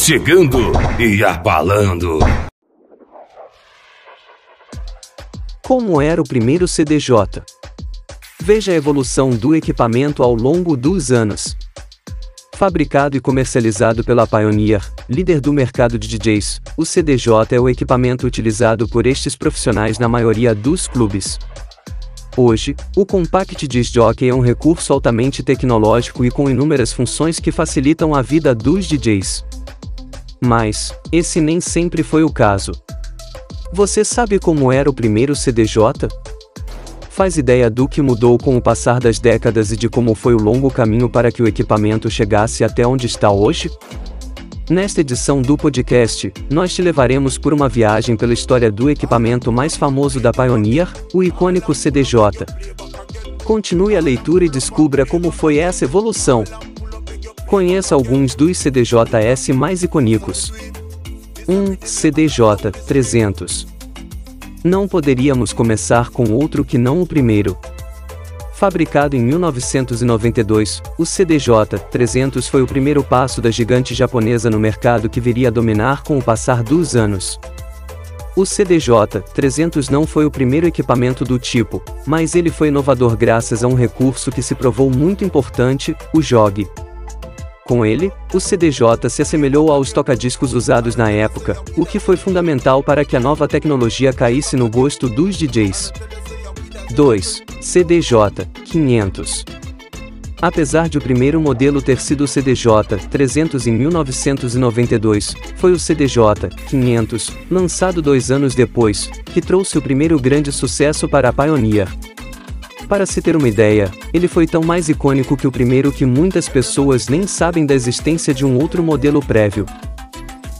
chegando e abalando. Como era o primeiro CDJ? Veja a evolução do equipamento ao longo dos anos. Fabricado e comercializado pela Pioneer, líder do mercado de DJs, o CDJ é o equipamento utilizado por estes profissionais na maioria dos clubes. Hoje, o Compact Disc Jockey é um recurso altamente tecnológico e com inúmeras funções que facilitam a vida dos DJs. Mas, esse nem sempre foi o caso. Você sabe como era o primeiro CDJ? Faz ideia do que mudou com o passar das décadas e de como foi o longo caminho para que o equipamento chegasse até onde está hoje? Nesta edição do podcast, nós te levaremos por uma viagem pela história do equipamento mais famoso da Pioneer, o icônico CDJ. Continue a leitura e descubra como foi essa evolução. Conheça alguns dos CDJs mais icônicos. 1. CDJ 300. Não poderíamos começar com outro que não o primeiro, Fabricado em 1992, o CDJ-300 foi o primeiro passo da gigante japonesa no mercado que viria a dominar com o passar dos anos. O CDJ-300 não foi o primeiro equipamento do tipo, mas ele foi inovador graças a um recurso que se provou muito importante, o JOG. Com ele, o CDJ se assemelhou aos tocadiscos usados na época, o que foi fundamental para que a nova tecnologia caísse no gosto dos DJs. 2. CDJ 500. Apesar de o primeiro modelo ter sido o CDJ 300 em 1992, foi o CDJ 500, lançado dois anos depois, que trouxe o primeiro grande sucesso para a Pioneer. Para se ter uma ideia, ele foi tão mais icônico que o primeiro que muitas pessoas nem sabem da existência de um outro modelo prévio.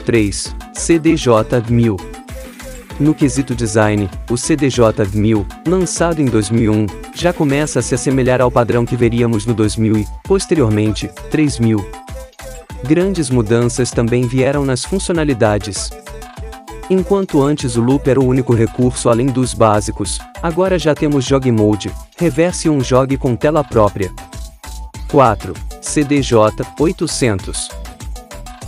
3. CDJ 1000 no quesito design, o CDJ-1000, lançado em 2001, já começa a se assemelhar ao padrão que veríamos no 2000 e, posteriormente, 3000. Grandes mudanças também vieram nas funcionalidades. Enquanto antes o loop era o único recurso além dos básicos, agora já temos Jog Mode, reverse e um jog com tela própria. 4. CDJ 800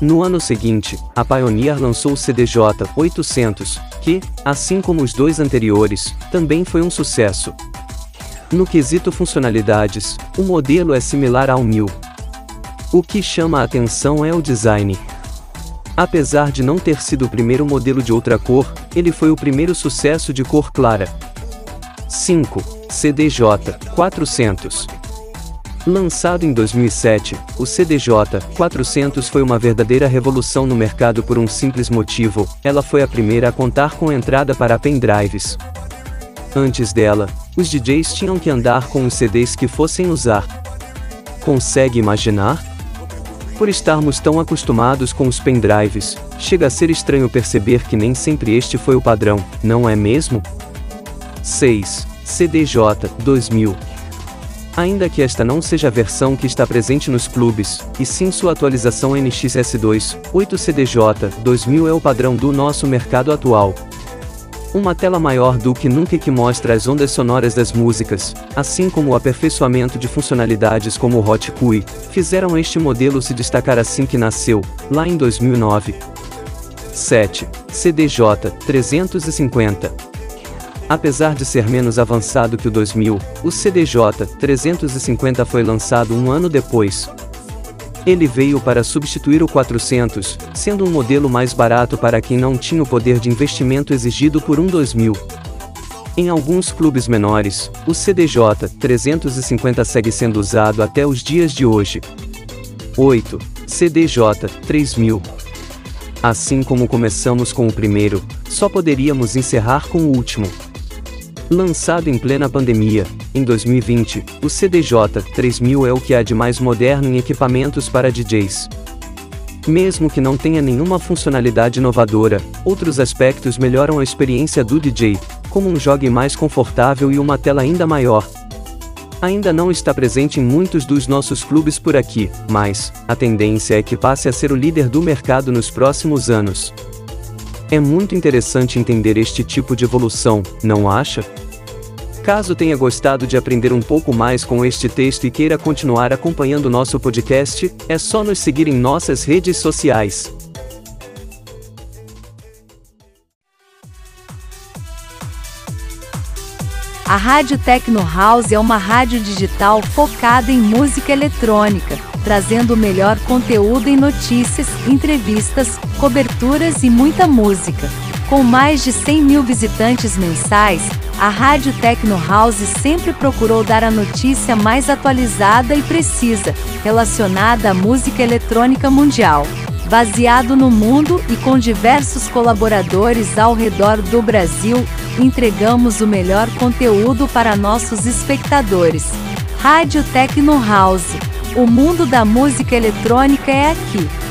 No ano seguinte, a Pioneer lançou o CDJ 800, que, assim como os dois anteriores, também foi um sucesso. No quesito funcionalidades, o modelo é similar ao 1000. O que chama a atenção é o design. Apesar de não ter sido o primeiro modelo de outra cor, ele foi o primeiro sucesso de cor clara. 5. CDJ 400 Lançado em 2007, o CDJ-400 foi uma verdadeira revolução no mercado por um simples motivo, ela foi a primeira a contar com entrada para pendrives. Antes dela, os DJs tinham que andar com os CDs que fossem usar. Consegue imaginar? Por estarmos tão acostumados com os pendrives, chega a ser estranho perceber que nem sempre este foi o padrão, não é mesmo? 6. CDJ 2000 Ainda que esta não seja a versão que está presente nos clubes, e sim sua atualização NXS2, 8CDJ 2000 é o padrão do nosso mercado atual. Uma tela maior do que nunca que mostra as ondas sonoras das músicas, assim como o aperfeiçoamento de funcionalidades como o Hot QI, fizeram este modelo se destacar assim que nasceu, lá em 2009. 7. CDJ 350 Apesar de ser menos avançado que o 2000, o CDJ 350 foi lançado um ano depois. Ele veio para substituir o 400, sendo um modelo mais barato para quem não tinha o poder de investimento exigido por um 2000. Em alguns clubes menores, o CDJ 350 segue sendo usado até os dias de hoje. 8. CDJ 3000 Assim como começamos com o primeiro, só poderíamos encerrar com o último. Lançado em plena pandemia, em 2020, o CDJ 3000 é o que há de mais moderno em equipamentos para DJs. Mesmo que não tenha nenhuma funcionalidade inovadora, outros aspectos melhoram a experiência do DJ, como um jogue mais confortável e uma tela ainda maior. Ainda não está presente em muitos dos nossos clubes por aqui, mas a tendência é que passe a ser o líder do mercado nos próximos anos. É muito interessante entender este tipo de evolução, não acha? Caso tenha gostado de aprender um pouco mais com este texto e queira continuar acompanhando nosso podcast, é só nos seguir em nossas redes sociais. A Rádio Tecno House é uma rádio digital focada em música eletrônica, trazendo o melhor conteúdo em notícias, entrevistas, coberturas e muita música. Com mais de 100 mil visitantes mensais, a Rádio Tecno House sempre procurou dar a notícia mais atualizada e precisa, relacionada à música eletrônica mundial. Baseado no mundo e com diversos colaboradores ao redor do Brasil, entregamos o melhor conteúdo para nossos espectadores. Rádio Tecno House. O mundo da música eletrônica é aqui.